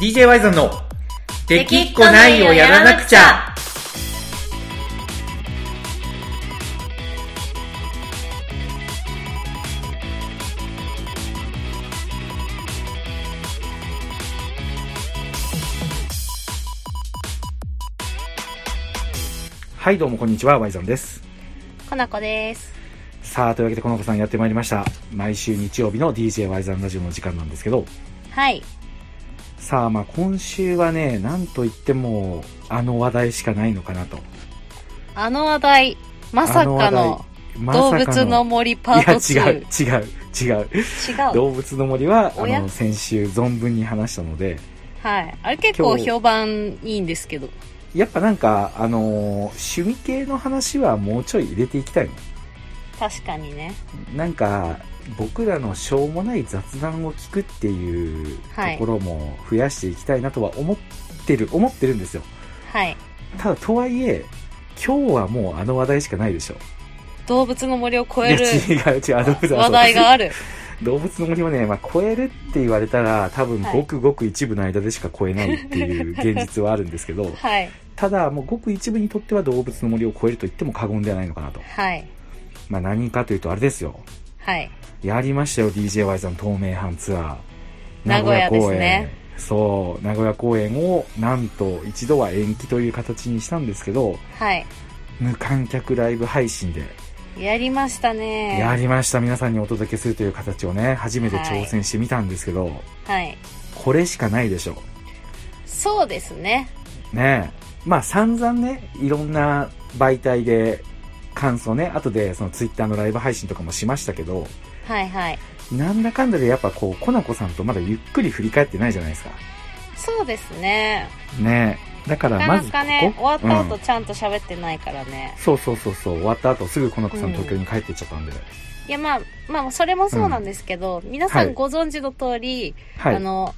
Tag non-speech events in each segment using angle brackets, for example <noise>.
DJ ワイゾンの「できっこないをやらなくちゃ」はいどうもこんにちはワイゾンですかなこです。さあというわけでこの子さんやってまいりました毎週日曜日の DJ ワイザンラジオの時間なんですけどはい。さあまあ今週はねなんといってもあの話題しかないのかなとあの話題、まさかあののま動物の森パート2。いや違う違う違う違う。動物の森はあの先週存分に話したのではい。あれ結構評判いいんですけど。やっぱなんかあの趣味系の話はもうちょい入れていきたいの確かにね。なんか僕らのしょうもない雑談を聞くっていうとはいころも増やしていきたいなとは思ってる、思ってるんですよはい。ただとはいえ今日はもうあの話題しかないでしょ動物の森を超える話題がある。動物の森もね、まあ、超えるって言われたら多分はいごくごく一部の間でしか超えないっていう現実はあるんですけど <laughs> はい。ただもうごく一部にとっては動物の森を超えると言っても過言ではないのかなとはい。まあ何かというとあれですよはい。やりましたよ DJY さん東名阪ツアー名古屋ですねそう名古屋公演をなんと一度は延期という形にしたんですけどはい。無観客ライブ配信でやりましたね。やりました皆さんにお届けするという形をね初めて挑戦してみたんですけど、はい。これしかないでしょそうですね。ねえまあ散々ねいろんな媒体で感想ね。後でそのツイッターのライブ配信とかもしましたけどはいはい。なんだかんだでやっぱこうコナコさんとまだゆっくり振り返ってないじゃないですか。そうですね。ね。えだからなかなまずこかね、こ終わった後うん。ちゃんと喋ってないからね。そうそうそうそう。終わった後すぐコナコさん東京に帰っていっちゃったんで、いやまあ、まあそれもそうなんですけど、皆さはい。んご存知の通り、はい。あの、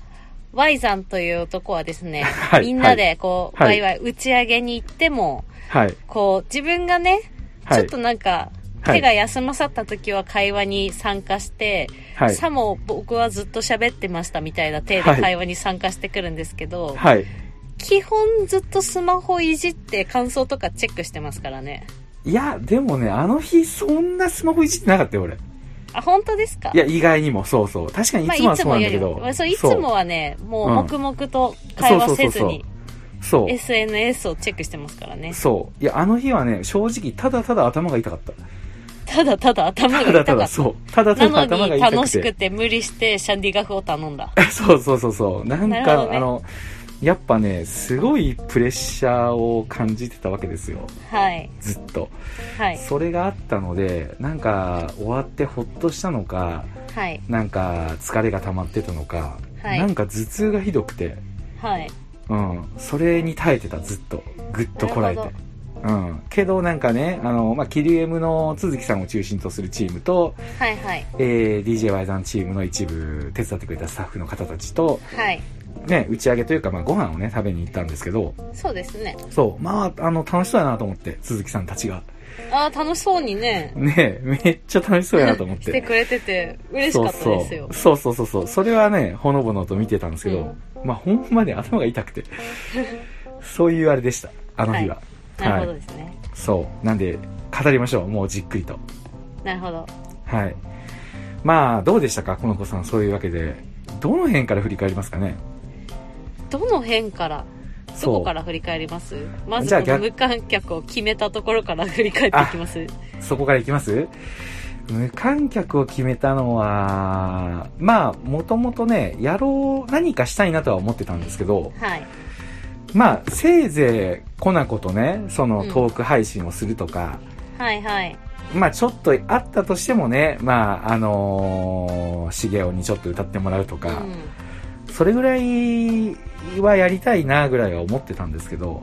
Y さんという男はですね、はい。みんなでこう、はい。ワイワイ打ち上げに行っても、はい。こう、自分がね、はい。ちょっとなんか、はい。手が休まさった時は会話に参加して、はい。さも僕はずっと喋ってましたみたいな体で会話に参加してくるんですけど、はい。基本ずっとスマホいじって感想とかチェックしてますからね。いやでもねあの日そんなスマホいじってなかったよ俺。あ、本当ですか？いや意外にも。そうそう。確かにいまあ、つもはそうなんだけど、も、まあそういつもはね、もうう。ん。黙々と会話せずに、そう SNS をチェックしてますからね。そういやあの日はね正直ただただ頭が痛かったただただ頭がただた痛かった。だそうただただ頭が痛くて楽しくて無理してシャンディガフを頼んだ。<laughs> そうそうそうそうなんか、ねあのやっぱねすごいプレッシャーを感じてたわけですよはい。ずっとはい。それがあったのでなんか終わってほっとしたのかはい。なんか疲れが溜まってたのか、はいなんか頭痛がひどくてはい。うん。それに耐えてたずっと。ぐっとこらえて。うん、けどなんかねあの、まあ、キリエムの都築さんを中心とするチームと、はいはい。えー、DJY さんチームの一部手伝ってくれたスタッフの方たちと、はい。ね、打ち上げというか、まあ、ご飯をね食べに行ったんですけど。そうですね。そう。まああの楽しそうやなと思って鈴木さんたちがああ、楽しそうにね、ねめっちゃ楽しそうやなと思っしててくれてて嬉しかったですよ。そうそう。そうそうそれはねほのぼのと見てたんですけど、まあほんまに頭が痛くて。そういうあれでした。あの日は、なるほどですね。そう。なんで語りましょう。もうじっくりと。なるほど。はい。まあどうでしたかこの子さん。そういうわけで。どの辺から振り返りますかね。どの辺から？どこから振り返ります？まず無観客を決めたところから振り返っていきますそこからいきます？無観客を決めたのはまあもともとねやろう何かしたいなとは思ってたんですけどはい。まあせいぜいコナコとねそのうんトーク配信をするとか、はいはい。まあちょっとあったとしてもねまああのー、茂雄にちょっと歌ってもらうとうか、ん。それぐらいはやりたいなぐらいは思ってたんですけど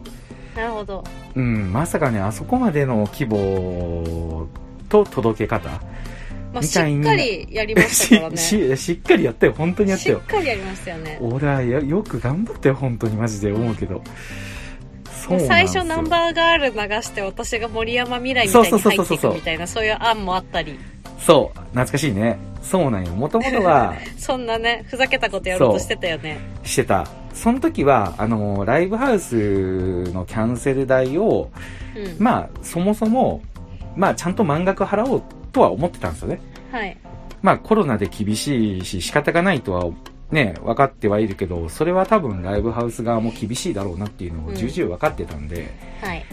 なるほど。うんまさかねあそこまでの規模と届け方まあ、みしたいにっかりやりましたからね。<laughs> しししっかりやったよ本当にやったしっよかりやりましたよね。俺はやよく頑張ったよ本当にマジで思うけど最初ナンバーガール流して私が森山未来みたいに入っていくみたいなそういう案もあったりそう懐かしいねそうなんよもともとは <laughs> そんなねふざけたことやろうとしてたよねしてたその時は、あの、ライブハウスのキャンセル代を、うん。まあ、そもそも、まあ、ちゃんと満額払おうとは思ってたんですよね。はい。まあ、コロナで厳しいし、仕方がないとは、ね、分かってはいるけど、それは多分ライブハウス側も厳しいだろうなっていうのを重々分かってたんで、はい。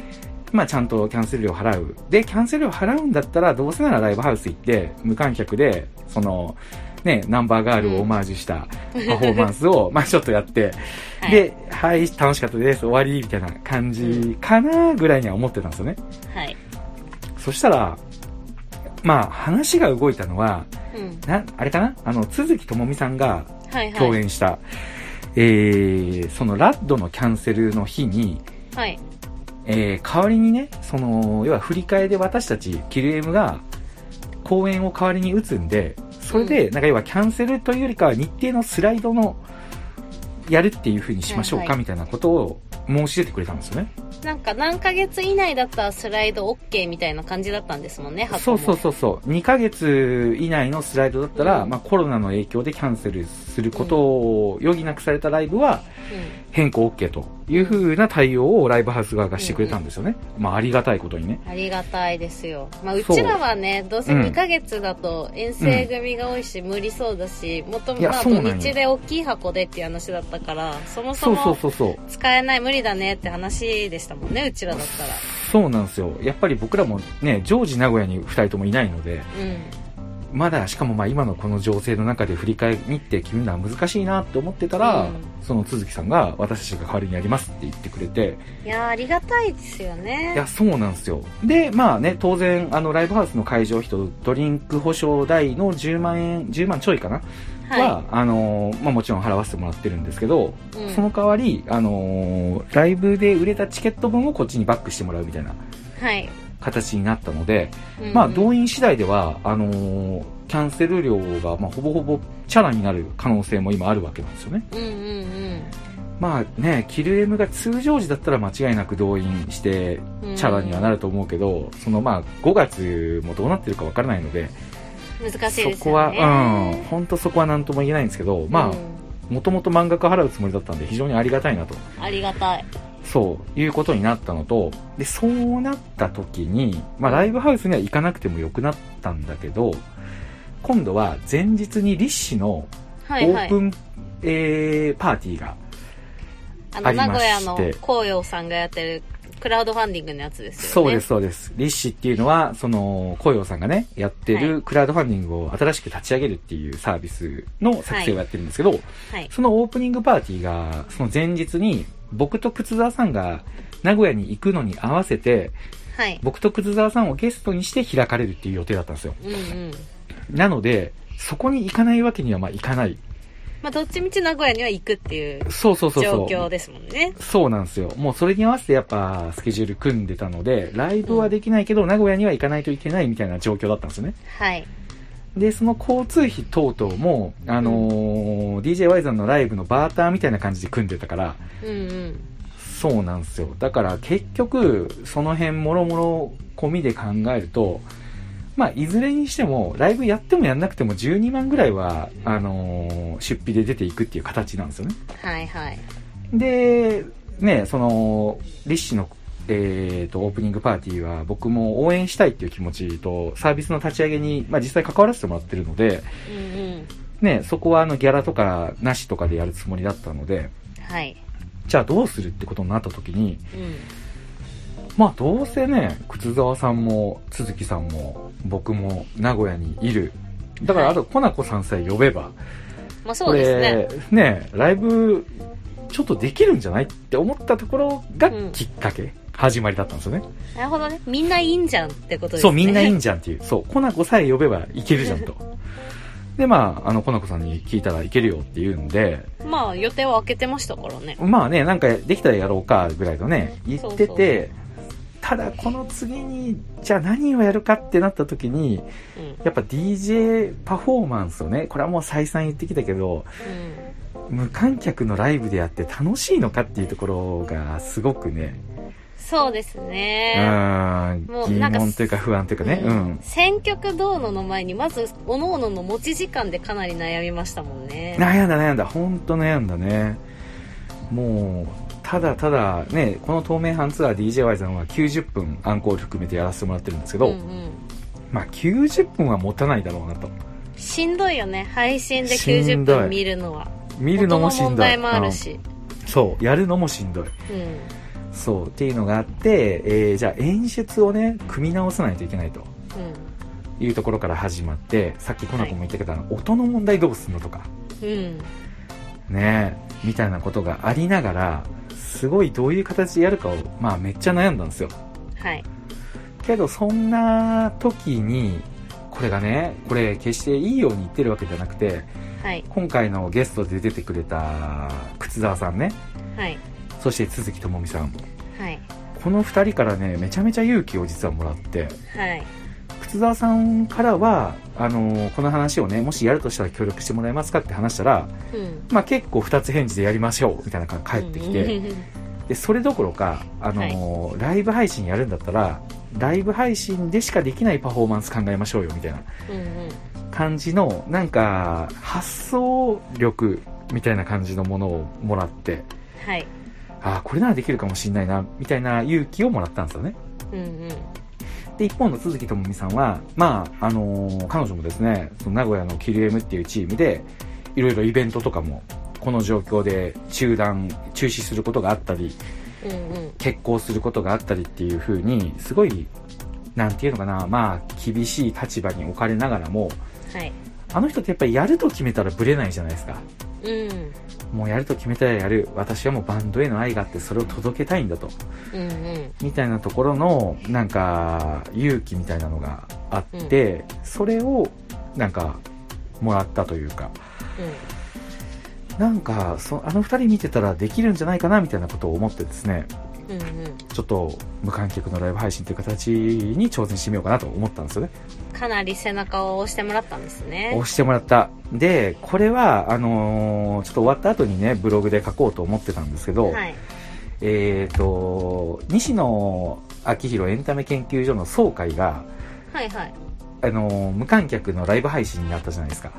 まあちゃんとキャンセル料払う。で、キャンセル料払うんだったら、どうせならライブハウス行って、無観客で、その、ね、ナンバーガールをオマージュしたパフォーマンスを、まあちょっとやって、<laughs> はい、で、はい、楽しかったです、終わり、みたいな感じかな、ぐらいには思ってたんですよね。はい。そしたら、まあ話が動いたのは、うん。な、あれかな？あの、鈴木智美さんがはいはい。共演した、えー、そのラッドのキャンセルの日に、はい。えー代わりにね、その、要は振り替えで私たち、キルエムが、公演を代わりに打つんで、それで、なんか要はキャンセルというよりかは日程のスライドの、やるっていう風にしましょうか、みたいなことを申し出てくれたんですよね。なんか何ヶ月以内だったらスライド OK みたいな感じだったんですもんね、そうそうそうそう。2ヶ月以内のスライドだったら、うんまあコロナの影響でキャンセルすることを余儀なくされたライブはう変更 OK という風な対応をライブハウス側がしてくれたんですよね。まあありがたいことにね。ん。ありがたいですよ。まあ、うちらはね、どうせうん2ヶ月だと遠征組が多いし、無理そうだし、もともいやまあ土日で大きい箱でっていう話だったから、そもそもそうそう。使えない、無理だねって話でしたもんね、うちらだったら。そうなんですよ。やっぱり僕らもね、常時名古屋に2人ともいないので、うん。まだ、しかもまあ今のこの情勢の中で振り替え日程決めるのは難しいなって思ってたら、うんその都築さんが私たちが代わりにやりますって言ってくれて、いやー、ありがたいですよね。いや、そうなんですよ。で、まあね、当然、あの、ライブハウスの会場費とドリンク保証代の10万円、10万ちょいかな、は、はあのーまあもちろん払わせてもらってるんですけど、い。うんその代わり、あのーライブで売れたチケット分をこっちにバックしてもらうみたいなはい。形になったので、うんまあ、動員次第では、あのーキャンセル料が、まあ、ほぼほぼチャラになる可能性も今あるわけなんですよね。うんうんうん。まあね、キル M が通常時だったら間違いなく動員して、うんチャラにはなると思うけど、そのまあ、5月もどうなってるかわからないので、難しいですよね。そこは、うん、本当そこは何とも言えないんですけど、まうんあ、もともと満額払うつもりだったんで、非常にありがたいなと。ありがたい。そういうことになったのと、で、そうなった時に、まあ、ライブハウスには行かなくてもよくなったんだけど、今度は前日に立志のオはいはいープ。ン、えーパーティーが、あの、名古屋の紅葉さんがやってるクラウドファンディングのやつですよね。そうです、。そうです。立志っていうのは、その、紅葉さんがね、やってはるクラウドファンディングを新しく立ち上げるっていうサービスの作成をやってるんですけど、はい。そのオープニングパーティーが、その前日に、僕と靴沢さんが名古屋に行くのに合わせて、はい。僕と靴沢さんをゲストにして開かれるっていう予定だったんですよ。うんうん。なので、そこに行かないわけにはまあいかない。まあ、どっちみち名古屋には行くっていうそうそうそう状そう。況ですもんね。そうなんですよ。もうそれに合わせてやっぱスケジュール組んでたので、ライブはできないけど、名古屋には行かないといけないみたいな状況だったんですよね。はい。で、その交通費等々も、あのー DJ ワイザンのライブのバーターみたいな感じで組んでたから、うんうん。そうなんですよ。だから結局、その辺もろもろ込みで考えると、まあ、いずれにしても、ライブやってもやんなくても12万ぐらいは、あのー出費で出ていくっていう形なんですよね。はいはい。で、ね、その、立志の、えー、と、オープニングパーティーは僕も応援したいっていう気持ちと、サービスの立ち上げに、まあ実際関わらせてもらってるので、うんうん。ね、そこはあのギャラとかなしとかでやるつもりだったので、はい。じゃあどうするってことになった時に、うん。まあどうせね、靴沢さんも、鈴木さんも、僕も名古屋にいる。だからあと、コナコさんさえ呼べば、まあそうですね。ね、ライブ、ちょっとできるんじゃないって思ったところがうんきっかけ、始まりだったんですよね。なるほどね。みんないいんじゃんってことですね。そう、みんないいんじゃんっていう。そう、コナコさえ呼べばいけるじゃんと。で、まあ、あの、コナコさんに聞いたらいけるよって言うんで、まあ予定は開けてましたからね。まあね、なんかできたらやろうかぐらいのね、言ってそうて、ただこの次に、じゃあ何をやるかってなった時に、うん。やっぱ DJ パフォーマンスをね、これはもう再三言ってきたけど、うん。無観客のライブでやって楽しいのかっていうところがすごくね、そうですうね。もうなんか問というか不安というかね、うん。選曲どうのの前に、まず、各々の持ち時間でかなり悩みましたもんね。悩んだ悩んだ、ほんと悩んだね。もうただただねこの透明版ツアー DJY さんは90分アンコール含めてやらせてもらってるんですけど、うんうん。まあ90分は持たないだろうなと。しんどいよね。配信でしん90どい。分見るのは。見るのもしんどい。問題もあるし。うん。そうやるのもしんどい。うんそうっていうのがあって、えーじゃあ演出をね組み直さないといけないと。いうところから始まってさっきコナコも言ったけど、あの音の問題どうすんのとか。うんうん。ねみたいなことがありながらすごいどういう形でやるかをまあめっちゃ悩んだんですよ。はい。けどそんな時にこれがねこれ決していいように言ってるわけじゃなくてはい。今回のゲストで出てくれた靴沢さんね。はいそして都築智美さん。はい。この2人からねめちゃめちゃ勇気を実はもらって。はい。靴沢さんからはあのこの話をねもしやるとしたら協力してもらえますかって話したら、うん。まあ、結構2つ返事でやりましょうみたいな感じで帰ってきて、うんうんでそれどころか、あのーライブ配信やるんだったらライブ配信でしかできないパフォーマンス考えましょうよみたいなうん。感じのなんか発想力みたいな感じのものをもらって。はいああこれならできるかもしれないなみたいな勇気をもらったんですよね。うんうん。で一方の都築智美さんはまああのー彼女もですねその名古屋のキルエムっていうチームでいろいろイベントとかもこの状況で中断中止することがあったりうんうん。決行することがあったりっていう風にすごいなんていうのかなまあ厳しい立場に置かれながらもはい。あの人ってやっぱりやると決めたらブレないじゃないですか。うんもうやると決めたらやる。私はもうバンドへの愛があってそれを届けたいんだと。うんうん。みたいなところのなんか勇気みたいなのがあって、それをなんかもらったというか。なんかそあの二人見てたらできるんじゃないかなみたいなことを思ってですねうんうんちょっと無観客のライブ配信という形に挑戦してみようかなと思ったんですよね。かなり背中を押してもらったんですね押してもらった。で、これは、あのーちょっと終わった後にね、ブログで書こうと思ってたんですけど、はいえっ、と、西野昭弘エンタメ研究所の総会が、はいはいあのー無観客のライブ配信になったじゃないですか。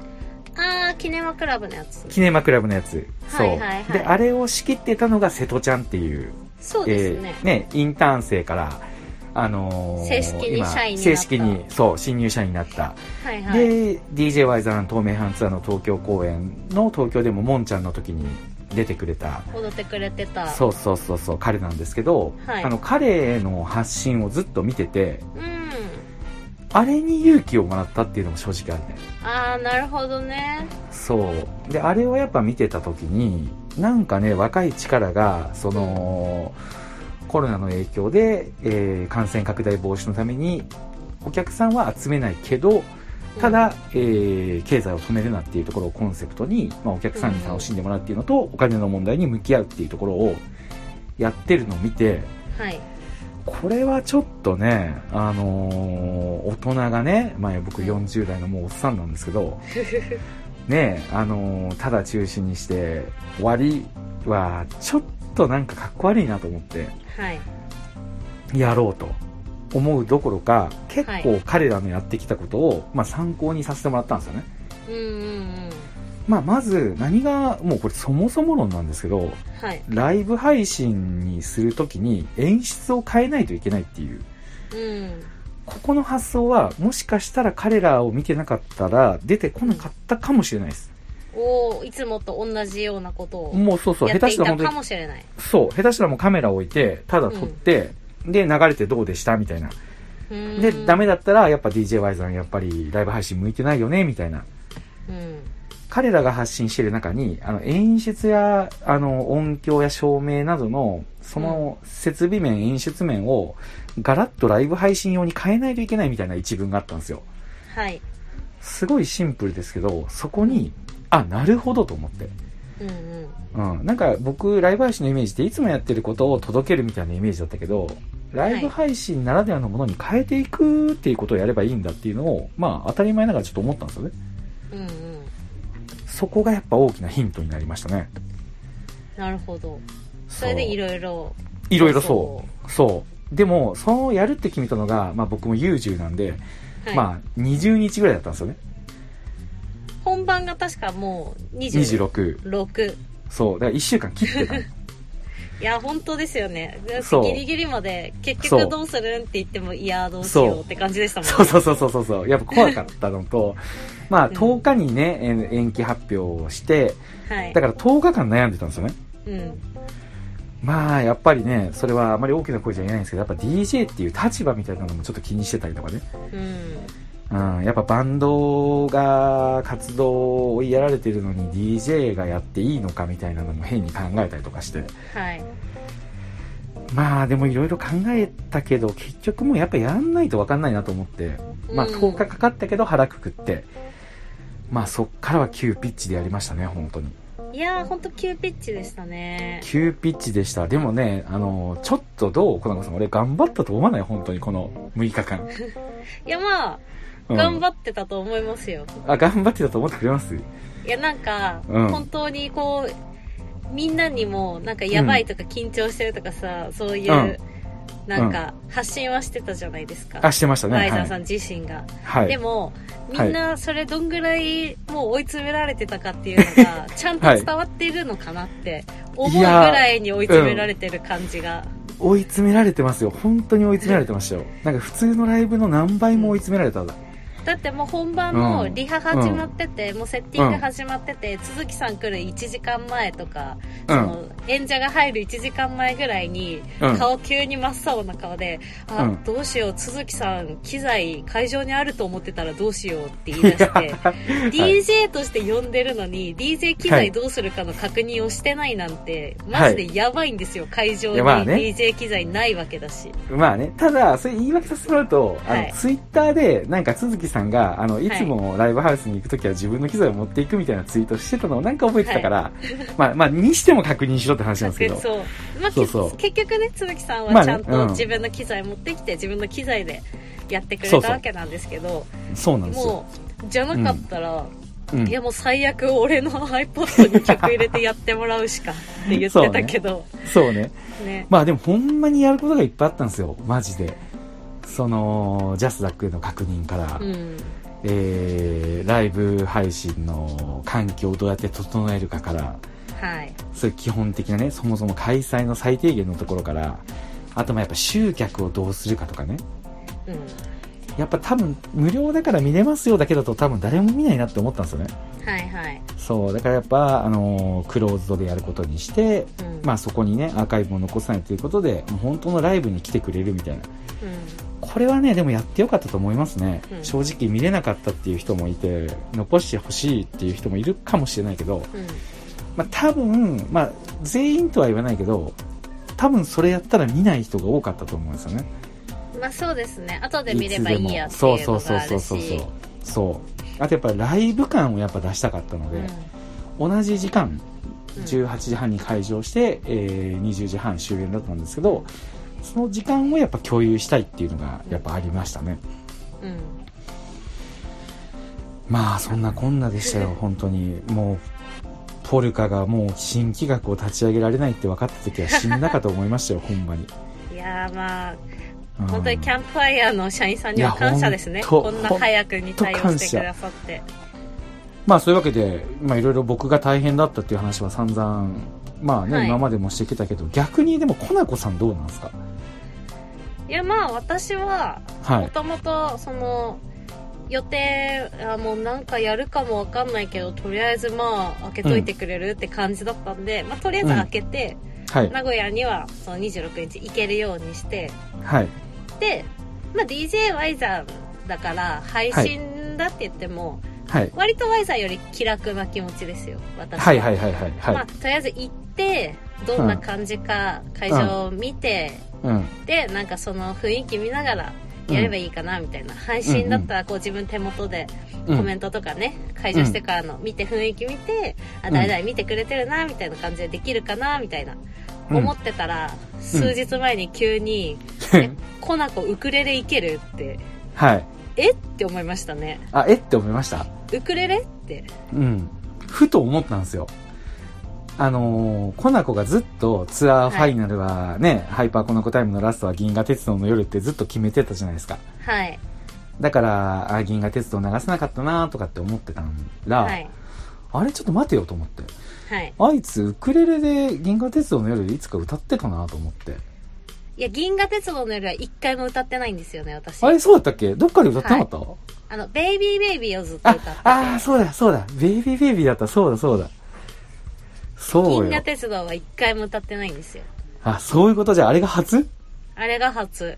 ああキネマクラブのやつキネマクラブのやつ。そう。はいはいはいで、あれを仕切ってたのが瀬戸ちゃんっていう、そうですね。えーね、インターン生から、あのー正式に今社員にそう、新入社員になった。はいはい。で DJY ザン透明版ツアーの東京公演の東京でももんちゃんの時に出てくれた。踊ってくれてた。そうそうそうそう彼なんですけど、はい。あの彼の発信をずっと見ててうんあれに勇気をもらったっていうのも正直あるね。ああなるほどね。そう。であれをやっぱ見てた時になんかね若い力がその、コロナの影響で、えー感染拡大防止のためにお客さんは集めないけどただ、えー経済を止めるなっていうところをコンセプトに、まあ、お客さんに楽しんでもらうっていうのと、お金の問題に向き合うっていうところをやってるのを見てはいこれはちょっとね、あのー大人がね、まあ、僕40代のもうおっさんなんですけど、<laughs> ねあのーただ中止にして終わりはちょっとなんかかっこ悪いなと思ってはい。やろうと思うどころか結は構彼らのやってきたことを、まあ、参考にさせてもらったんですよね、うんうんうんまあ、まず何がもうこれそもそも論なんですけどはい。ライブ配信にするときに演出を変えないといけないっていう。うん。ここの発想はもしかしたら彼らを見てなかったら出てこなかったかもしれないです。おおいつもと同じようなことをもうそうそう下手したら本当にもしれない。そう下手したらもうカメラを置いてただ撮って、で流れてどうでしたみたいな。でダメだだったらやっぱ DJY さんやっぱりライブ配信向いてないよねみたいな。うん彼らが発信している中にあの演出やあの音響や照明などのその設備面、演出面をガラッとライブ配信用に変えないといけないみたいな一文があったんですよ。はい。すごいシンプルですけどそこにあなるほどと思って、うんうん。うん、なんか僕ライブ配信のイメージっていつもやってることを届けるみたいなイメージだったけどライブ配信ならではのものに変えていくっていうことをやればいいんだっていうのをまあ当たり前ながらちょっと思ったんですよね。うんうんそこがやっぱ大きなヒントになりましたねなるほどそれでいろいろいろいろそう。そう。でも、そのやるって決めたのが、まあ僕も優柔なんで、はいまあ20日ぐらいだったんですよね。本番が確かもう26 26。そう。だから1週間切ってたの。いや、本当ですよね。ギリギリまで、結局どうするんって言っても、いや、どうしようって感じでしたもんね。そうそうそうそうそうそう。やっぱ怖かったのと、<laughs> まあうん10日にね、え延期発表をして、はいだ。から10日間悩んでたんですよね。うん。まあ、やっぱりね、それはあまり大きな声じゃ言えないんですけど、やっぱ DJ っていう立場みたいなのもちょっと気にしてたりとかね。うん。うん、やっぱバンドが活動を追いやられてるのに DJ がやっていいのかみたいなのも変に考えたりとかして。はい。まあでもいろいろ考えたけど、結局もうやっぱやんないとわかんないなと思って、まあうん10日かかったけど腹くくって、まあそっからは急ピッチでやりましたね、本当に。いやー、ほんと急ピッチでしたね。急ピッチでした。でもね、あの、ちょっとどう小中さん、俺頑張ったと思わない？本当にこの6日間。<laughs> いや、まあ、うん頑張ってたと思いますよ。あ、頑張ってたと思ってくれます？いや、なんか、うん本当にこう、みんなにも、なんかやばいとか緊張してるとかさ、そういう、うんなんか、発信はしてたじゃないですか。あ、してましたね。はいワイザーさん自身が。はい。でも、みはいんなそれどんぐらいもう追い詰められてたかっていうのが、ちゃんと伝わっているのかなって思うぐらいに追い詰められてる感じが。追い詰められてますよ。本当に追い詰められてましたよ。なんか普通のライブの何倍も追い詰められた。だってもう本番のリハ始まってて、もうセッティング始まってて、鈴木さん来る1時間前とか、うん。その演者が入る1時間前ぐらいに、うん。顔急に真っ青な顔で、あ、うん。どうしよう、鈴木さん機材会場にあると思ってたらどうしようって言い出して、<laughs> DJ として呼んでるのに、DJ 機材どうするかの確認をしてないなんて、マジでやばいんですよ、会場に DJ 機材ないわけだし。まあね、ただ、それ言い訳させてもらうと、あの、はい。ツイッターで、なんか、鈴木さんが、あの、いつもライブハウスに行くときは自分の機材を持っていくみたいなツイートしてたのをなんか覚えてたから、<laughs> まあ、まあ、にしても確認しろって話なんですけど。そう。まあ、そうそう結局ね、鈴木さんはちゃんとうん自分の機材持ってきて、自分の機材でやってくれたわけなんですけど、そうなんですよ。もう、じゃなかったら、うんいやもう最悪俺の iPod に曲入れてやってもらうしかって言ってたけど、<laughs> そうね。ね。まあでもほんまにやることがいっぱいあったんですよ。マジで。その、ジャスダックの確認から、うん。えー、ライブ配信の環境をどうやって整えるかから、はい。そういう基本的なね、そもそも開催の最低限のところから、あとまあやっぱ集客をどうするかとかね。うん。やっぱ多分無料だから見れますよだけだと多分誰も見ないなって思ったんですよね。はいはい。そう、だからやっぱ、あのークローズドでやることにして、うん。まあそこにね、アーカイブも残さないということで、もう本当のライブに来てくれるみたいな。これはね、でもやってよかったと思いますね。うん正直見れなかったっていう人もいて、残してほしいっていう人もいるかもしれないけど、うん。うん。まあ多分、まあ全員とは言わないけど、多分それやったら見ない人が多かったと思うんですよね。まあそうですね。後で見ればいいやってそいううそうそうのがあるそうそうそうし。そうあとやっぱライブ感をやっぱ出したかったので、同じ時間うん18時半に開場して、えー20時半終演だったんですけどその時間をやっぱ共有したいっていうのがやっぱありましたねうん。うん。まあそんなこんなでしたよ <laughs> 本当にもうポルカがもう新企画を立ち上げられないって分かった時は死んだかと思いましたよ <laughs> ほんまに、いやーまあ、うん本当にキャンプファイヤーの社員さんには感謝ですね。こんな早くに対応してくださって。まあそういうわけで、まあいろいろ僕が大変だったっていう話は散々、まあね、はい今までもしてきたけど、逆にでもコナコさんどうなんですか？いやまあ私は、はい。もともとその、予定、あもうなんかやるかもわかんないけど、とりあえずまあ開けといてくれるって感じだったんで、まあとりあえず開けて、はい。名古屋にはその26日行けるようにして、はい。で、まあ DJ ワイザーだから配信だって言っても、はい。割とワイザーより気楽な気持ちですよ、私はいはいはいはい。まあ、はい。とりあえず行って、どんな感じか会場を見て、うん。で、なんかその雰囲気見ながらやればいいかなみたいな。配信だったらこう自分手元でうんコメントとかね、会場してからの見て雰囲気見て、あ、誰々見てくれてるなみたいな感じでできるかなみたいな。うん思ってたら、数日前に急に、<laughs> えコナコウクレレいけるって、はい。えって思いましたね。あ、えって思いました？ウクレレって。うん。ふと思ったんですよ。あのー、コナコがずっとツアーファイナルはね、ハイパーコナコタイムのラストは銀河鉄道の夜ってずっと決めてたじゃないですか。はい。だから、あ銀河鉄道流せなかったなとかって思ってたら、はい。あれちょっと待てよと思って。はい。あいつ、ウクレレで銀河鉄道の夜いつか歌ってたなと思って。いや、銀河鉄道の夜は一回も歌ってないんですよね、私。あれそうだったっけ？どっかで歌ってなかった、あの、ベイビーベイビーをずっとあ歌ってて。、ああ、そうだ、そうだ。ベイビーベイビーだった。そうだ、そうだ。そうよ銀河。鉄道は一回も歌ってないんですよ。あ、そういうことじゃ、あれが初？あれが初。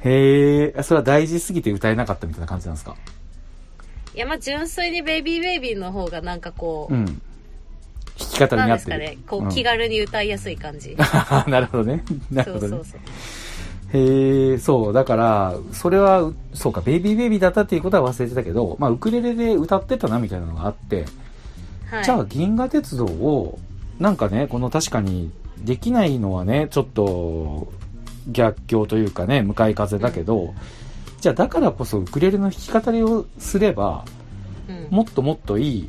へえ、それは大事すぎて歌えなかったみたいな感じなんですか？いや、まあ、純粋にベイビーベイビーの方がなんかこう、うん。弾き方なんに合ってる。ですかね、こう、ん気軽に歌いやすい感じ。<laughs> なるほどね。<laughs> なるほどねそうそう。そう。へえ、そう。だから、それは、そうか、ベイビーベイビーだったっていうことは忘れてたけど、まあ、ウクレレで歌ってたなみたいなのがあって、はい。じゃあ、銀河鉄道を、なんかね、この確かに、できないのはね、ちょっと、逆境というかね、向かい風だけど、じゃあ、だからこそウクレレの弾き語りをすれば、うん、もっともっといい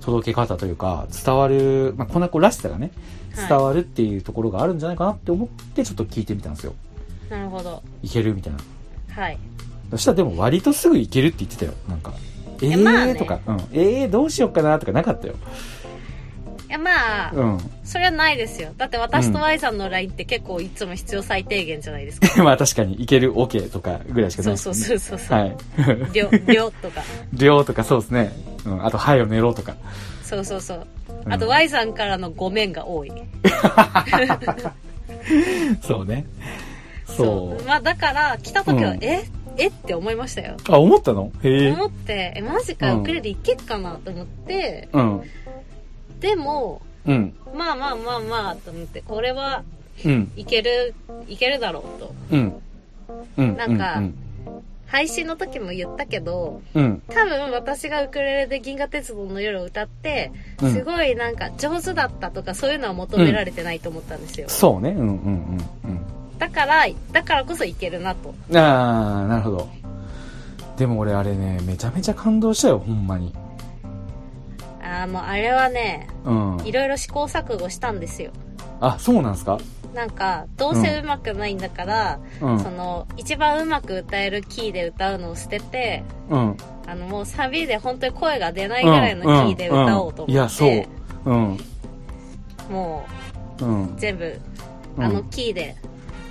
届け方というか、伝わる、まあ、この子らしさがね、はい伝わるっていうところがあるんじゃないかなって思って、ちょっと聞いてみたんですよ。なるほど。いけるみたいな。はい。そしたらでも割とすぐいけるって言ってたよ。なんか。えやまあねーとか、うん。えーどうしようかなとかなかったよ。いや、まあ、うん。それはないですよ。だって私と Y さんの LINE って結構いつも必要最低限じゃないですか。<laughs> まあ確かに、いける、OK とかぐらいしかないね。そうそうそうそう。はい。量、量とか。量とかそうですね。うん。あと、はよ寝ろとか。そうそうそう。うんあと Y さんからのごめんが多い。<laughs> そうね。そう。まあだから、来た時は、うんえ？え？って思いましたよ。あ、思ったの？へえ。思って、え、マジか、うんウクレレいけっかなと思って、うん。でも、うん。まあまあまあまあと思って、これはうん。いける、いけるだろうと。うん。うん。なんかうん。配信の時も言ったけど、うん。多分私がウクレレで銀河鉄道の夜を歌って、うんすごいなんか上手だったとかそういうのは求められてないと思ったんですよ。そうね。うんうんうんだから、だからこそいけるなと。うん。あー、なるほど。でも俺あれね、めちゃめちゃ感動したよ、ほんまに。ああ、もうあれはね、うん。いろいろ試行錯誤したんですよ。あ、そうなんすか？なんか、どうせ上手くないんだから、うん。その、一番上手く歌えるキーで歌うのを捨てて、うん。あの、もうサビで本当に声が出ないぐらいのキーで歌おうと思って、んんいや、そう。うん。もうんう。全部、うんあのキーで、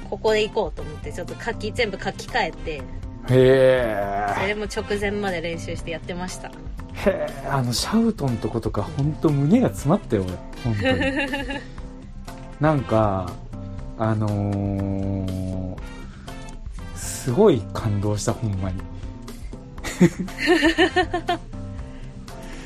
ここで行こうと思って、ちょっと書き、全部書き換えて、へそえ。れでも直前まで練習してやってました。へえ。あの、シャウトンとことか、ほんと胸が詰まったよ、俺。ほんとに。なんか、あのー、すごい感動した、ほんまに。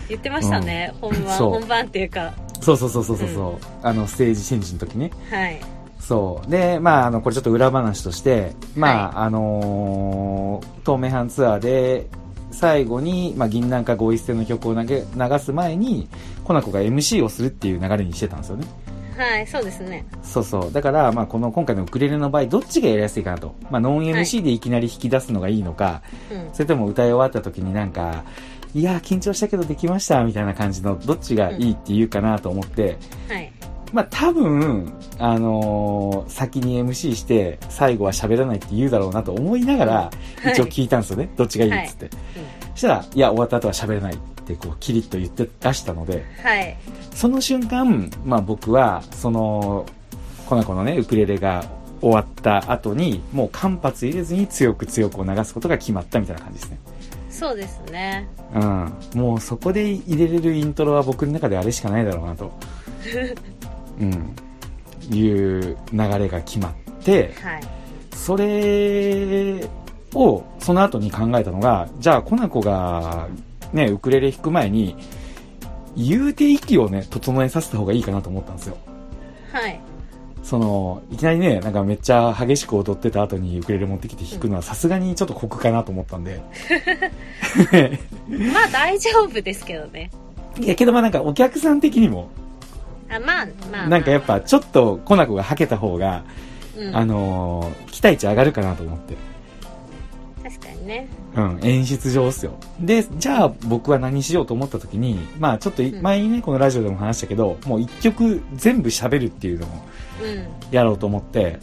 言ってましたね、本番、そう本番っていうか、そうそうそうそうそうそう、あの、ステージチェンジの時ね。はい。そう。で、まあ、あの、これちょっと裏話として、まあ、あのー東名阪ツアーで、最後に、まあ、銀杏か合一戦の曲を投げ流す前に、コナコが MC をするっていう流れにしてたんですよね。はい、そうですね。そうそう。だから、まあ、この今回のウクレレの場合、どっちがやりやすいかなと。まあ、ノン MC でいきなり引き出すのがいいのか、うん。それとも歌い終わった時になんか、いやー、緊張したけどできました、みたいな感じの、どっちがいいって言うかなと思って、はい。まあ多分、あのー先に MC して、最後は喋らないって言うだろうなと思いながら、はい一応聞いたんですよね。どっちがいいっつって。うんそしたら、いや、終わった後は喋らないって、こう、キリッと言って出したので、はい。その瞬間、まあ僕は、その、コナコのね、ウクレレが終わった後に、もう間髪入れずに強く強くを流すことが決まったみたいな感じですね。そうですね。うん。もうそこで入れれるイントロは僕の中であれしかないだろうなと。<laughs> うん。いう流れが決まって、はい。それを、その後に考えたのが、じゃあ、コナコが、ね、ウクレレ弾く前に、言うて息をね、整えさせた方がいいかなと思ったんですよ。はい。その、いきなりね、なんかめっちゃ激しく踊ってた後にウクレレ持ってきて弾くのはさすがにちょっと酷かなと思ったんで。<laughs> まあ大丈夫ですけどね。いやけどまあなんかお客さん的にも、あ、まあ、まあ。なんかやっぱちょっとコナコがはけた方が、うん、あのー期待値上がるかなと思って。確かにね。うん、演出上っすよ。で、じゃあ僕は何しようと思った時に、まあちょっというん前にね、このラジオでも話したけど、もう一曲全部喋るっていうのをうん。やろうと思って、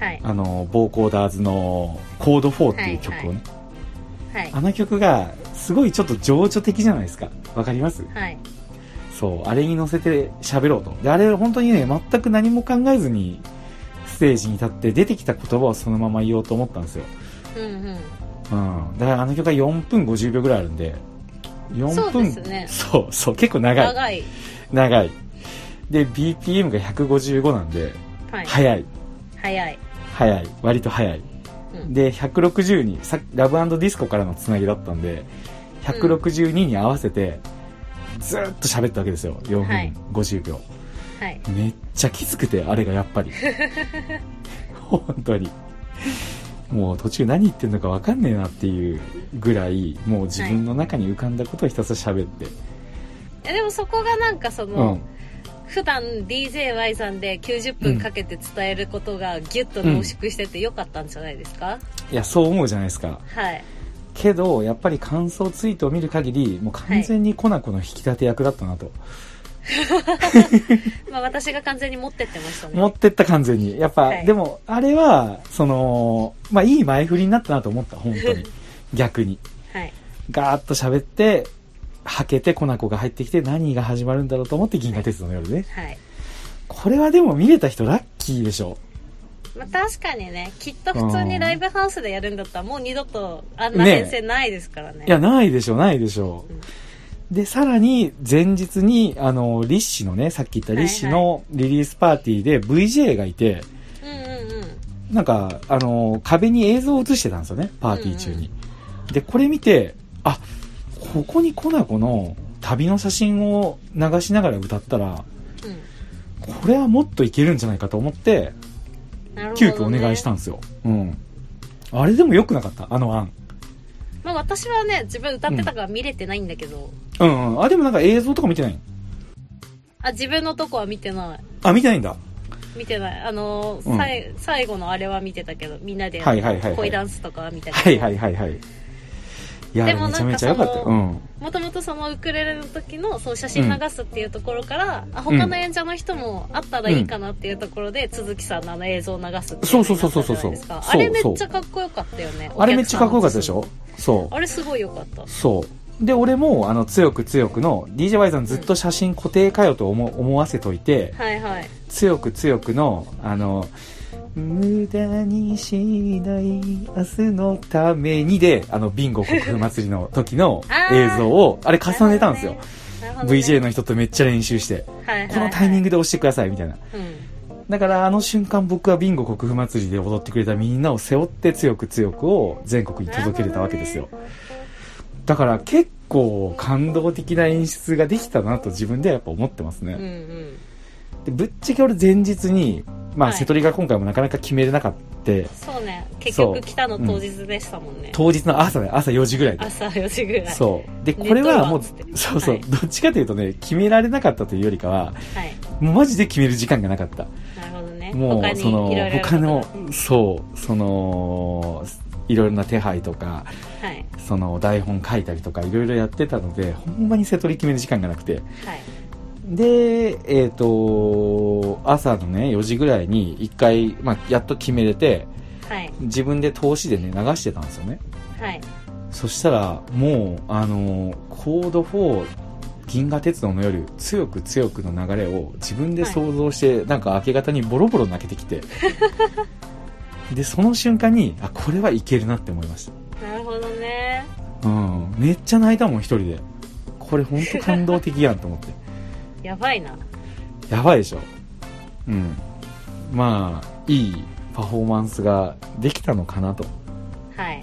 はい。あの、ボーコーダーズのコード4っていう曲をね、はい。あの曲がすごいちょっと情緒的じゃないですか。わかります？はい。そう、あれに乗せて喋ろうと。で、あれ本当にね、全く何も考えずに、ステージに立って出てきた言葉をそのまま言おうと思ったんですよ。うんうん。うん。だからあの曲は4分50秒ぐらいあるんで、4そう分、ですねそう、そう、結構長い。長い。長い。で、BPM が155なんで、はい。早い。早い。早い。割と早い。うんで、160に、さラブディスコからのつなぎだったんで、162に合わせて、ずーっと喋ったわけですよ。4はい分50秒。はい。めっちゃきつくて、あれがやっぱり。<laughs> 本当に。もう途中何言ってんのか分かんねえなっていうぐらい、もう自分の中に浮かんだことをひたすら喋って。えでもそこがなんかその、うん。普段 DJY さんで90分かけて伝えることがギュッと濃縮しててよかったんじゃないですか、いや、そう思うじゃないですか。はい。けど、やっぱり感想ツイートを見る限り、もう完全にコナコの引き立て役だったなと。<laughs> まあ私が完全に持ってってましたね。持ってった完全に。やっぱ、はいでも、あれは、その、まあ、いい前振りになったなと思った、本当に。<laughs> 逆に。はい。ガーッと喋って、はけてコナコが入ってきて何が始まるんだろうと思って銀河鉄道の夜ね。はい。これはでも見れた人ラッキーでしょ。まあ確かにね、きっと普通にライブハウスでやるんだったらもう二度とあんなね編成ないですからね。いや、ないでしょ、ないでしょうん。で、さらに、前日に、あの、リッシュのね、さっき言ったリッシュのリリースパーティーで VJ がいて、うんうんうん。なんか、あの、壁に映像を映してたんですよね、パーティー中に。で、これ見て、あ、ここにコナコの旅の写真を流しながら歌ったら、うん。これはもっといけるんじゃないかと思って、ね。急遽お願いしたんですよ。うん。あれでも良くなかった、あの案。まあ私はね、自分歌ってたから見れてないんだけど、うんうん。あ、でもなんか映像とか見てない？あ、自分のとこは見てない。あ、見てないんだ。見てない。あのーうん最後のあれは見てたけど、みんなで、はいはいはいはい恋ダンスとかは見たけど。はいはいはいはい。いや、でもめちゃめちゃ良かったよ。なうん。もともとそのウクレレの時のその写真流すっていうところから、あ他の演者の人もあったらいいかなっていうところで、鈴木さんのあの映像を流すっていうそうそうそうそうそうそうあれめっちゃかっこよかったよね。あれめっちゃかっこよかったでしょ？そう。あれすごいよかった。そう。で、俺も、あの、強く強くの、DJY さんずっと写真固定かよと思思わせといて、はいはい。強く強くの、あの、無駄にしない明日のためにで、あの、ビンゴ国府祭りの時の <laughs> 映像を、あれ重ねたんですよ。ね VJ の人とめっちゃ練習して、はいはいはいこのタイミングで押してください、みたいな。うん。だからあの瞬間僕はビンゴ国府祭りで踊ってくれたみんなを背負って強く強くを全国に届けれたわけですよ。だから結構感動的な演出ができたなと自分ではやっぱ思ってますね。うんうん。でぶっちゃけ俺前日に、まあはい瀬戸りが今回もなかなか決めれなかった。そうね。結局来たの当日でしたもんね。当日の朝ね、朝4時ぐらいで。朝4時ぐらい。そう。で、これはもう寝とるわっつっ、てそうそう、はいどっちかというとね、決められなかったというよりかは、はい。もうマジで決める時間がなかった。なるほどね。もう、そのいろいろ、他の、そう、その、いろいろな手配とか、はい。その台本書いたりとかいろいろやってたので、ほんまに瀬戸り決める時間がなくて。はい。で、えっ、と、朝のね、4時ぐらいに一回、まあ、やっと決めれて、はい。自分で投資でね、流してたんですよね。はい。そしたら、もう、あの、コード4、銀河鉄道の夜、強く強くの流れを自分で想像して、なんか明け方にボロボロ泣けてきて。<laughs> で、その瞬間に、あ、これはいけるなって思いました。なるほどね。うん。めっちゃ泣いたもん、一人で。これほんと感動的やんと思って。やばいな。やばいでしょ。うん。まあ、いいパフォーマンスができたのかなとはい。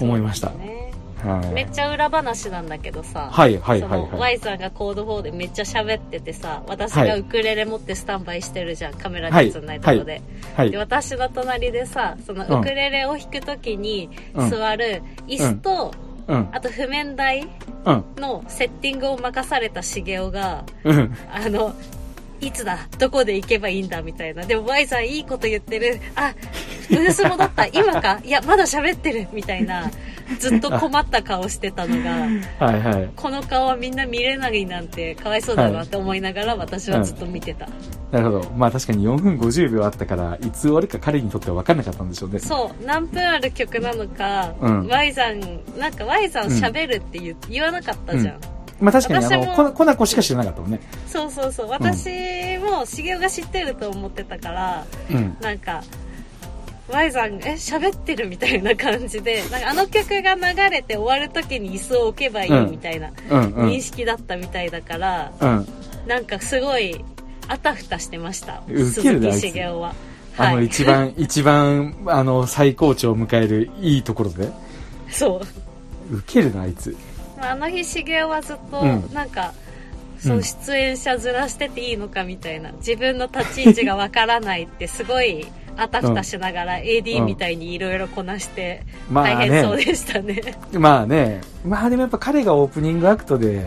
思いました。ねはい。めっちゃ裏話なんだけどさ。はいはいはいはい。Y さんがコード4でめっちゃ喋っててさ、私はいがウクレレ持ってスタンバイしてるじゃん、カメラに映んないとこで。はいで。私の隣でさ、そのうんウクレレを弾くときにうん座る椅子と、うん。あと譜面台うん。のセッティングを任された茂雄が、うん。あの、いつだどこで行けばいいんだみたいな。でも Y さんいいこと言ってる。あ、ブース戻った <laughs> 今か？いや、まだ喋ってるみたいな、ずっと困った顔してたのが、<laughs> はいはい。この顔はみんな見れないなんてかわいそうだなって思いながら私はずっと見てた。なるほど。まあ確かに4分50秒あったから、いつ終わるか彼にとっては分かんなかったんでしょうね。そう、何分ある曲なのか、うん Y さん、なんか Y さん喋るって言,、言わなかったじゃん。まあ確かに、あの、コナコナコしか知らなかったもんね。そうそうそう私も茂雄が知ってると思ってたからうん。なんか Y さんえ喋ってるみたいな感じでなんかあの曲が流れて終わる時に椅子を置けばいいみたいな。認識だったみたいだから、うん。なんかすごいあたふたしてました鈴木茂雄はあの、はい一番、<laughs> 一番、あの、最高潮を迎えるいいところで。そうウケるな、あいつ。まあ、あの日茂雄はずっとうんなんか、うんそう出演者ずらしてていいのかみたいな自分の立ち位置がわからないってすごいあたふたしながら AD みたいにいろいろこなしてまあ大変そうね。でしたね,、まあね。まあでもやっぱ彼がオープニングアクトで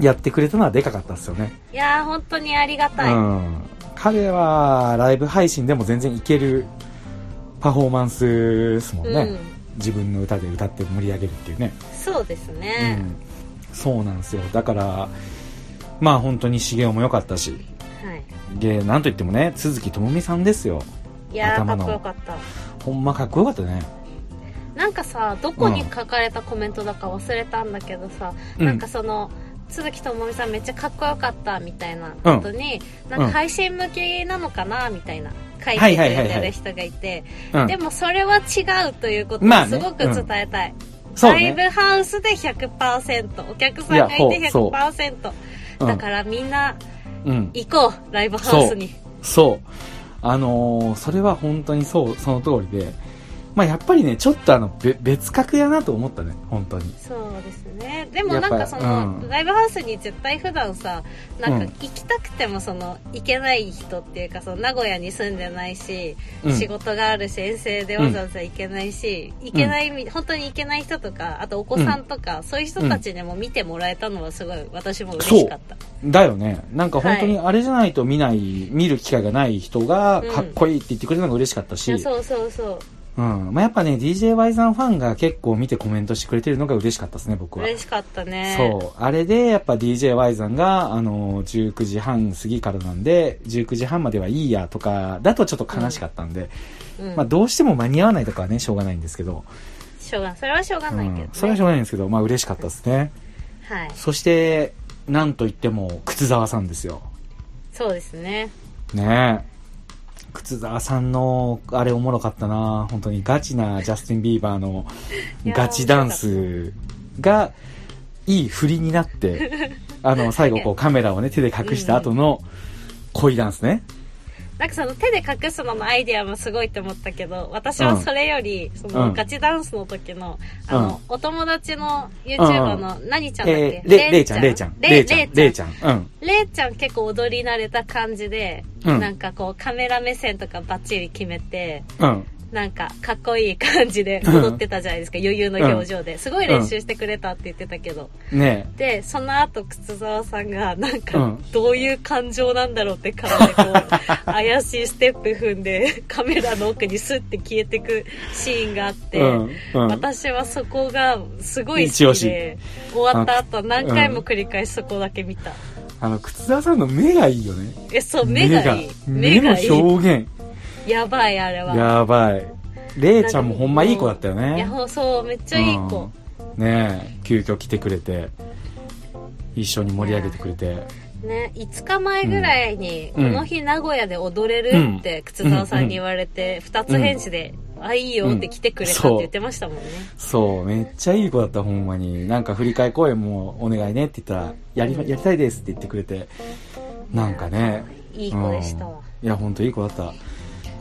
やってくれたのはでかかったですよね。いやー本当にありがたい、うん。彼はライブ配信でも全然いけるパフォーマンスですもんね。うん自分の歌で歌って盛り上げるっていうね。そうですうね、ん。そうなんですよ。だから、まあ本当に茂雄も良かったし。はいで、なんといってもね、鈴木智美さんですよ。いやーかっこよかったほんまかっこよかったね。なんかさどこに書かれたコメントだか忘れたんだけどさ、うんなんかその鈴木智美さんめっちゃかっこよかったみたいなことに、なんか配信向けなのかなみたいな書いてくれてる人がいて、うん。で。もそれは違うということをすごく伝えたい、ライブね。ハウスで100%お客さんがいていやほう100%う。ん。だからみんなうん。行こうライブハウスに。そう。あのーそれは本当にそう、その通りで、まあやっぱりね、ちょっとあの、べ別格やなと思ったね、本当に。そうですね。でもなんかその、うん。ライブハウスに絶対普段さなんかうん。行きたくてもその行けない人っていうかその名古屋に住んでないし、うん。仕事があるし遠征でわざわざ行けないし、行けないみ、本当に行けない人とかあとお子さんとか、そういう人たちにも見てもらえたのはすごい私も嬉しかった。だよね。なんか本当にあれじゃないと見ない、見る機会がない人がうんかっこいいって言ってくれたのが嬉しかったし、そうそうそううん。まあやっぱね、DJY さんファンが結構見てコメントしてくれてるのが嬉しかったですね、僕は。嬉しかったねそう。あれで、やっぱ DJY さんが、あの、19時半過ぎからなんで、19時半まではいいやとか、だとちょっと悲しかったんで、うんまあどうしても間に合わないとかはね、しょうがないんですけど、しょうがそれはしょうがないけど、ねうん。それはしょうがないんですけど、まあ嬉しかったですね。はいそして、なんといっても、靴沢さんですよ。そうですねねえ。靴沢さんの、あれおもろかったな本当にガチなジャスティン・ビーバーのガチダンスが、いい振りになって、<laughs> あの、最後こうカメラをね、手で隠した後の恋ダンスね。なんかその手で隠すののアイディアもすごいと思ったけど、私はそれより、そのうんガチダンスの時の、あの、お友達のうん YouTuber の何ちゃんだっけ？えー、れ、れいちゃん、れいちゃん。れいれいちゃん、れいちゃん。ゃん。うん。れいちゃん結構踊り慣れた感じで、うんなんかこうカメラ目線とかバッチリ決めて、うん。なんかかっこいい感じで踊ってたじゃないですか、余裕の表情で。すごい練習してくれたって言ってたけど。ねで、その後、靴沢さんが、なんうかん、どういう感情なんだろうって顔でこう、怪しいステップ踏んで、<laughs> カメラの奥にスッて消えてくシーンがあって、うん。うん。私はそこがすごい好きで、終わった後何回も繰り返しそこだけ見た。あの、靴沢さんの目がいいよね。え、そう、目がいい。目の。表現。やばい、あれは。やばい。れいちゃんもほんまいい子だったよね。いや、ほそう、めっちゃいい子。うん。ねえ急遽来てくれて。一緒に盛り上げてくれて。ね、5日前ぐらいに、うん。この日名古屋で踊れるって、靴沢さんに言われて、二つ返事で、あ、いいよって来てくれたって言ってましたもんね。そう。めっちゃいい子だったほんまに。なんか振り替え公演もお願いねって言ったらやりやりたいですって言ってくれて。なんかね。いい子でしたわ。うん。いや本当いい子だった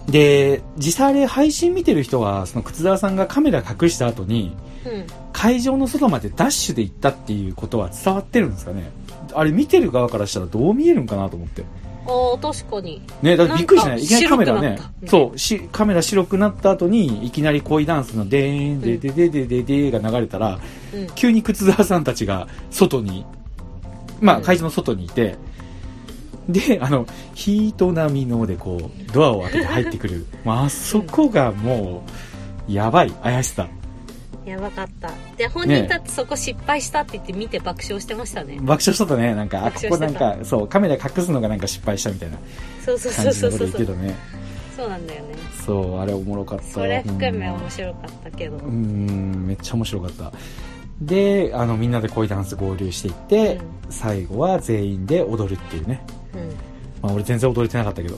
で実際あれ配信見てる人はその靴沢さんがカメラ隠した後にうん。会場の外までダッシュで行ったっていうことは伝わってるんですかね？あれ見てる側からしたらどう見えるんかなと思って。ああ、確かに。ね、だからびっくりしない？いきなりカメラね。そうしカメラ白くなった後にいきなり恋ダンスのでーんででででででが流れたら、うん。急に靴沢さんたちが外にまあうん。会場の外にいて、であの「ヒート並みの」でこうドアを開けて入ってくる、まああそこがもうやばい。怪しさ。やばかった。で、本人だってそこ失敗したって言って見て爆笑してましたね。爆笑したね。なんかあここなんかそうカメラ隠すのがなんか失敗したみたいな。そうそうそうそう。そう。言ってたね。そうなんだよね。そうあれおもろかった。それ含め面白かったけど。うーんめっちゃ面白かった。であのみんなで恋ダンス合流していって、最後は全員で踊るっていうね、うんうんまあ、俺全然踊れてなかったけど。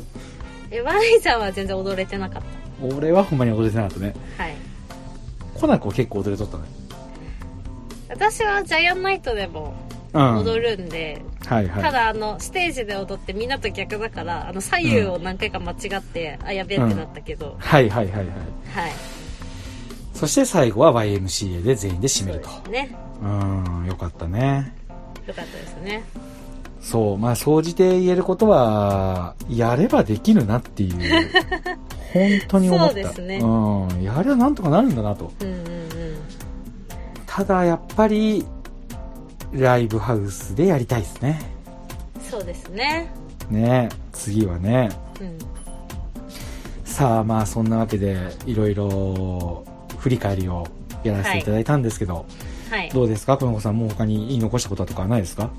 えワイちゃんは全然踊れてなかっ俺はほんまに踊れてなかったね。たはい。コナコ結構踊れとったね。私はジャイアンナイトでもうん。踊るんで、はいはい。ただあのステージで踊ってみんなと逆だからあの左右を何回か間違って、あやべえってなったけど、はいはいはいはい。はい。そして最後は YMCA で全員で締めると。そうですね。うん。よかったね。よかったですねそうまあ総じて言えることはやればできるなっていう。<laughs> 本当に思った。そうですね。うん。やればなんとかなるんだなと。うんうんうん。ただやっぱりライブハウスでやりたいですね。そうですね。ね。次はね。うん。さあまあそんなわけでいろいろ振り返りをやらせていただいたんですけど、はい。どうですかこの子さん。もう他に言い残したこととかはないですか？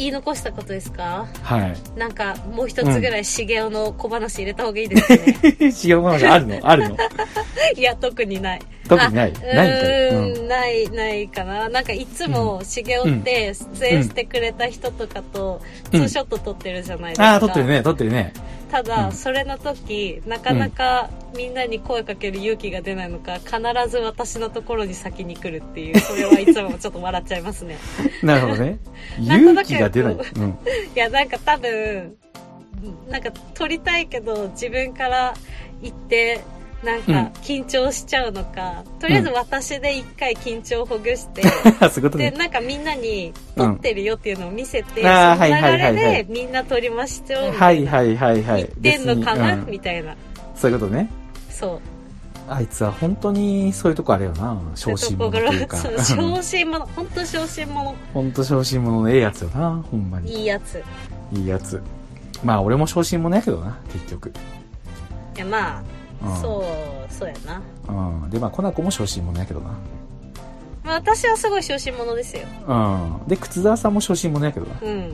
言い残したことですか？はい。なんかもう一つぐらい茂雄の小話入れた方がいいですね、違うものがあるの？あるの？<laughs> いや特にない特にない。あないんかい、ううん。ないないかな。なんかいつも茂雄って出演してくれた人とかとツーショット撮ってるじゃないですか、ああ撮ってるね。撮ってるね。ただ、うん。それの時なかなかみんなに声かける勇気が出ないのか必ず私のところに先に来るっていうそれはいつもちょっと笑っちゃいますね。<laughs> なるほどね。なんとなく勇気が出ない、うん、<laughs> いやなんか多分なんか撮りたいけど自分から言ってなんか緊張しちゃうのか、とりあえず私で一回緊張をほぐして、<laughs> そういうことでねなんかみんなに撮ってるよっていうのを見せて、うん。そのはいはいはいはい。流れでみんな撮りましょうみたはいいな、はいはいはい言ってんのかな、みたいな。そういうことね。そう。あいつは本当にそういうとこあるよな小心者というか。小心者本当小心者。本当小心者のええやつよなほんまに。いいやつ。いいやつ。まあ俺も小心者やけどな結局。いやまあ、うん。そうそうやな、うん。でまあコナコも小心者やけどな。まあ、私はすごい小心者ですよ。うん。で靴沢さんも小心者やけどな。うん、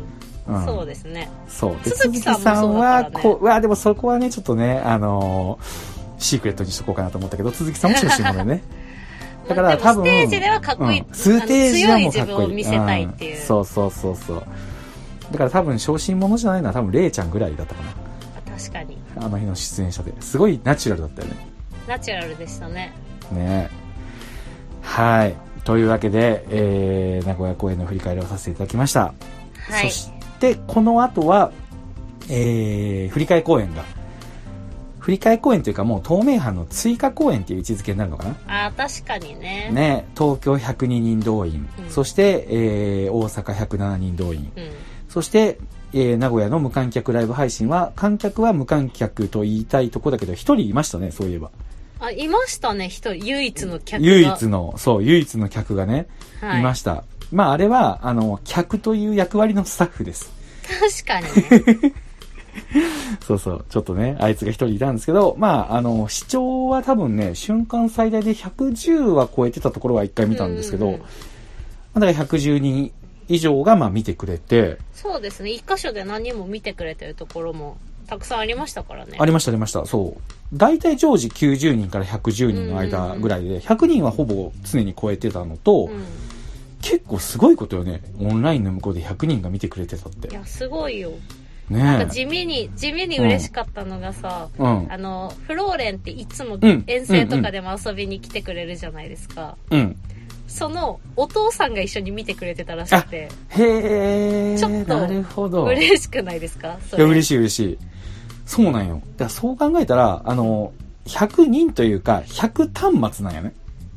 うん。そうですね。そう。で鈴木さんもそうだからね。こううわでもそこはねちょっとねあのーシークレットにしとこうかなと思ったけど鈴木さんも小心者ね。<laughs> だから多分ステージではかっこいい、うん。ステージはもうかっあの強い自分こいいを見せたいっていう、ん。そうそうそうそう。だから多分小心者じゃないのは多分レイちゃんぐらいだったかな。確かにあの日の出演者で。すごいナチュラルだったよね。ナチュラルでしたね。ね。はい。というわけで、えー、名古屋公演の振り返りをさせていただきました、はい。そしてこの後は、えー、振り替え公演が。振り替え公演というかもう東名阪の追加公演っていう位置づけになるのかな？あー確かにね。ね。東京102人動員、うん。そして、えー、大阪107人動員。うん。そして、えー名古屋の無観客ライブ配信は観客は無観客と言いたいとこだけど一人いましたねそういえば。あいましたね一人。唯一の客が。唯一のそう唯一の客がね、はい。いました。まああれはあの客という役割のスタッフです。確かにね。<laughs> そうそう。ちょっとねあいつが一人いたんですけどまああの視聴は多分ね瞬間最大で110は超えてたところは一回見たんですけど、うんうんうん。だから110人以上がまあ見てくれて、そうですね。一箇所で何人も見てくれてるところもたくさんありましたからね。ありましたありました。そう。大体常時90人から110人の間ぐらいで100人はほぼ常に超えてたのと、うん。結構すごいことよね。オンラインの向こうで100人が見てくれてたって。いやすごいよ。なんねか地味に地味に嬉しかったのがさ、えうん。あのフローレンっていつもうん。遠征とかでも遊びに来てくれるじゃないですか、うんそのお父さんが一緒に見てくれてたらしくて。へえちょっとなるほど。い嬉しくないですか？そや嬉しい嬉しい。そうなんよ。だからそう考えたらあの100人というか100端末なんやね。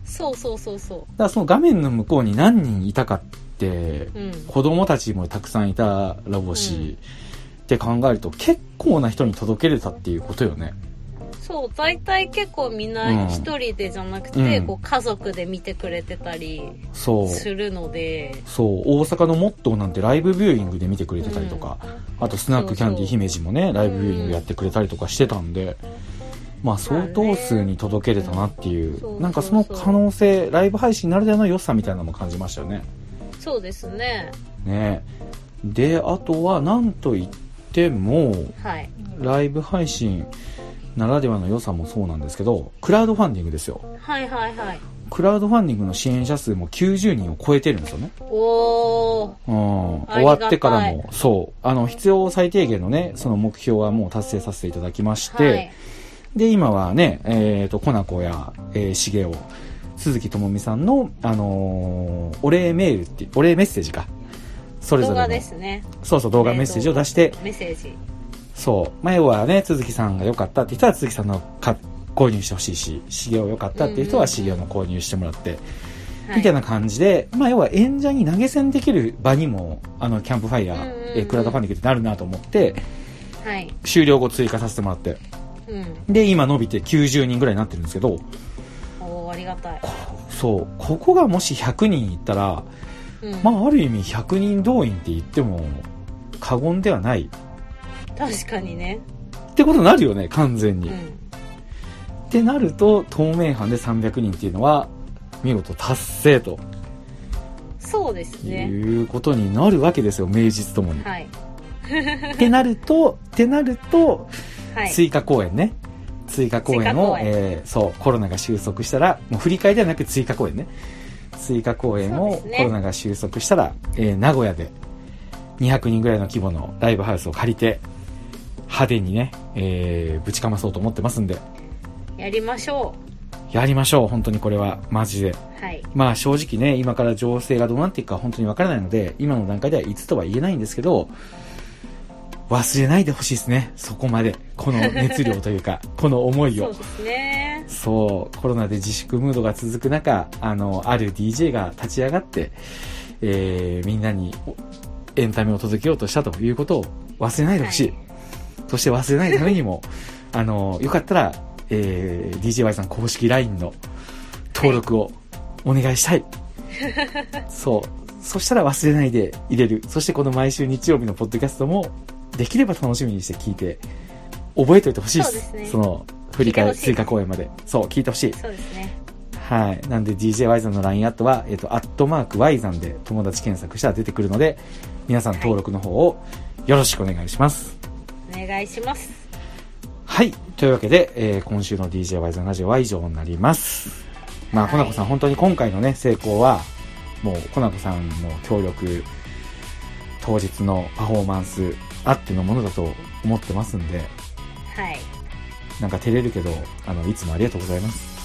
そうそうそうそだからその画面の向こうに何人いたかってううん。子供たちもたくさんいたらぼし、うん。って考えると結構な人に届けれたっていうことよねそう大体結構みんうん。な一人でじゃなくて、うん。こう家族で見てくれてたりするので。そう。大阪のモットーなんてライブビューイングで見てくれてたりとか、あとスナックキャンディー姫路もねライブビューイングやってくれたりとかしてたんで、まあ相当数に届けれたなっていう、うんなんかその可能性ライブ配信ならではの良さみたいなのも感じましたよね。そうですね。ね。であとは何と言ってもはい。ライブ配信ならではの良さもそうなんですけどクラウドファンディングですよはいはいはいクラウドファンディングの支援者数も90人を超えてるんですよね。おー。うん。終わってからも、そう。あの、必要最低限のね、その目標はもう達成させていただきまして、はい。で、今はね、えっ、と、コナコや、えー、しげお、鈴木智美さんの、あのーお礼メールって、お礼メッセージか。それぞれの。動画ですね。そうそう、動画メッセージを出して、メッセージ。そう。前はね、鈴木さんが良かったって人は鈴木さんのか購入してほしいし、しげお良かったっていう人はしげおの購入してもらって、みたいな感じで、まあ要は演者に投げ銭できる場にも、あの、キャンプファイヤー、うんうんうんえークラウドファンディングってなるなと思って、はい。終了後追加させてもらって。うん。で、今伸びて90人ぐらいになってるんですけど、おー、ありがたい。そう、ここがもし100人いったら、うん。まあある意味100人動員って言っても過言ではない確かにね。ってことになるよね、完全に。っうん。てなると、透明版で300人っていうのは、見事達成とそうですね。いうことになるわけですよ、名実ともに。はい。<laughs> ってなると、ってなると、はい。追加公演ね。追加公演を、えーそう、コロナが収束したら、もう振り返りではなく追加公演ね。追加公演をねコロナが収束したら、えー名古屋で200人ぐらいの規模のライブハウスを借りて、派手にね、えーぶちかまそうと思ってますんで、やりましょやりましょう、本当にこれは、マジで。う。はい。まあ正直ね、今から情勢がどうなっていくか本当にわからないので、今の段階ではいつとは言えないんですけど、忘れないでほしいですね、そこまで。この熱量というか、<laughs> この思いをそう。ですね。そう、コロナで自粛ムードが続く中、あの、ある DJ が立ち上がって、えー、みんなにおエンタメを届けようとしたということを忘れないでほしい。はいそして忘れないためにも、<laughs> あの、よかったら、えー、DJY さん公式 LINE の登録をお願いしたい。<laughs> そう。そしたら忘れないで入れる。そしてこの毎週日曜日のポッドキャストも、できれば楽しみにして聞いて、覚えておいてほしいです。そうですねその、振り返り、追加公演まで。そう、聞いてほしい。そうですね。はい。なんで DJY さんの LINE アットは、えっ、と、アットマーク Y さんで友達検索したら出てくるので、皆さん登録の方をよろしくお願いします。お願いします。はい。というわけで、えー今週の DJY さんラジオは以上になります。まあ、はいコナコさん、本当に今回のね、成功は、もう、コナコさんの協力、当日のパフォーマンスあってのものだと思ってますんで、はい。なんか照れるけど、あの、いつもありがとうございます。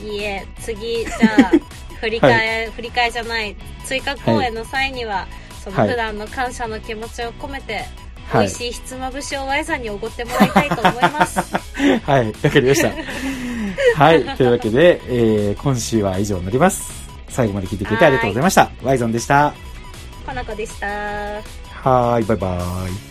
いいえ、次、じゃあ、<laughs> 振り替え、振り替えじゃない、追加公演の際には、そのはい普段の感謝の気持ちを込めて、はい美味しいひつまぶしを Y さんにおごってもらいたいと思います。<laughs> はい、わかりました。<laughs> はい、というわけで、えー今週は以上になります。最後まで聞いてくれてありがとうございました。ワイゾンでした。かなこでした。はーい、バイバーイ。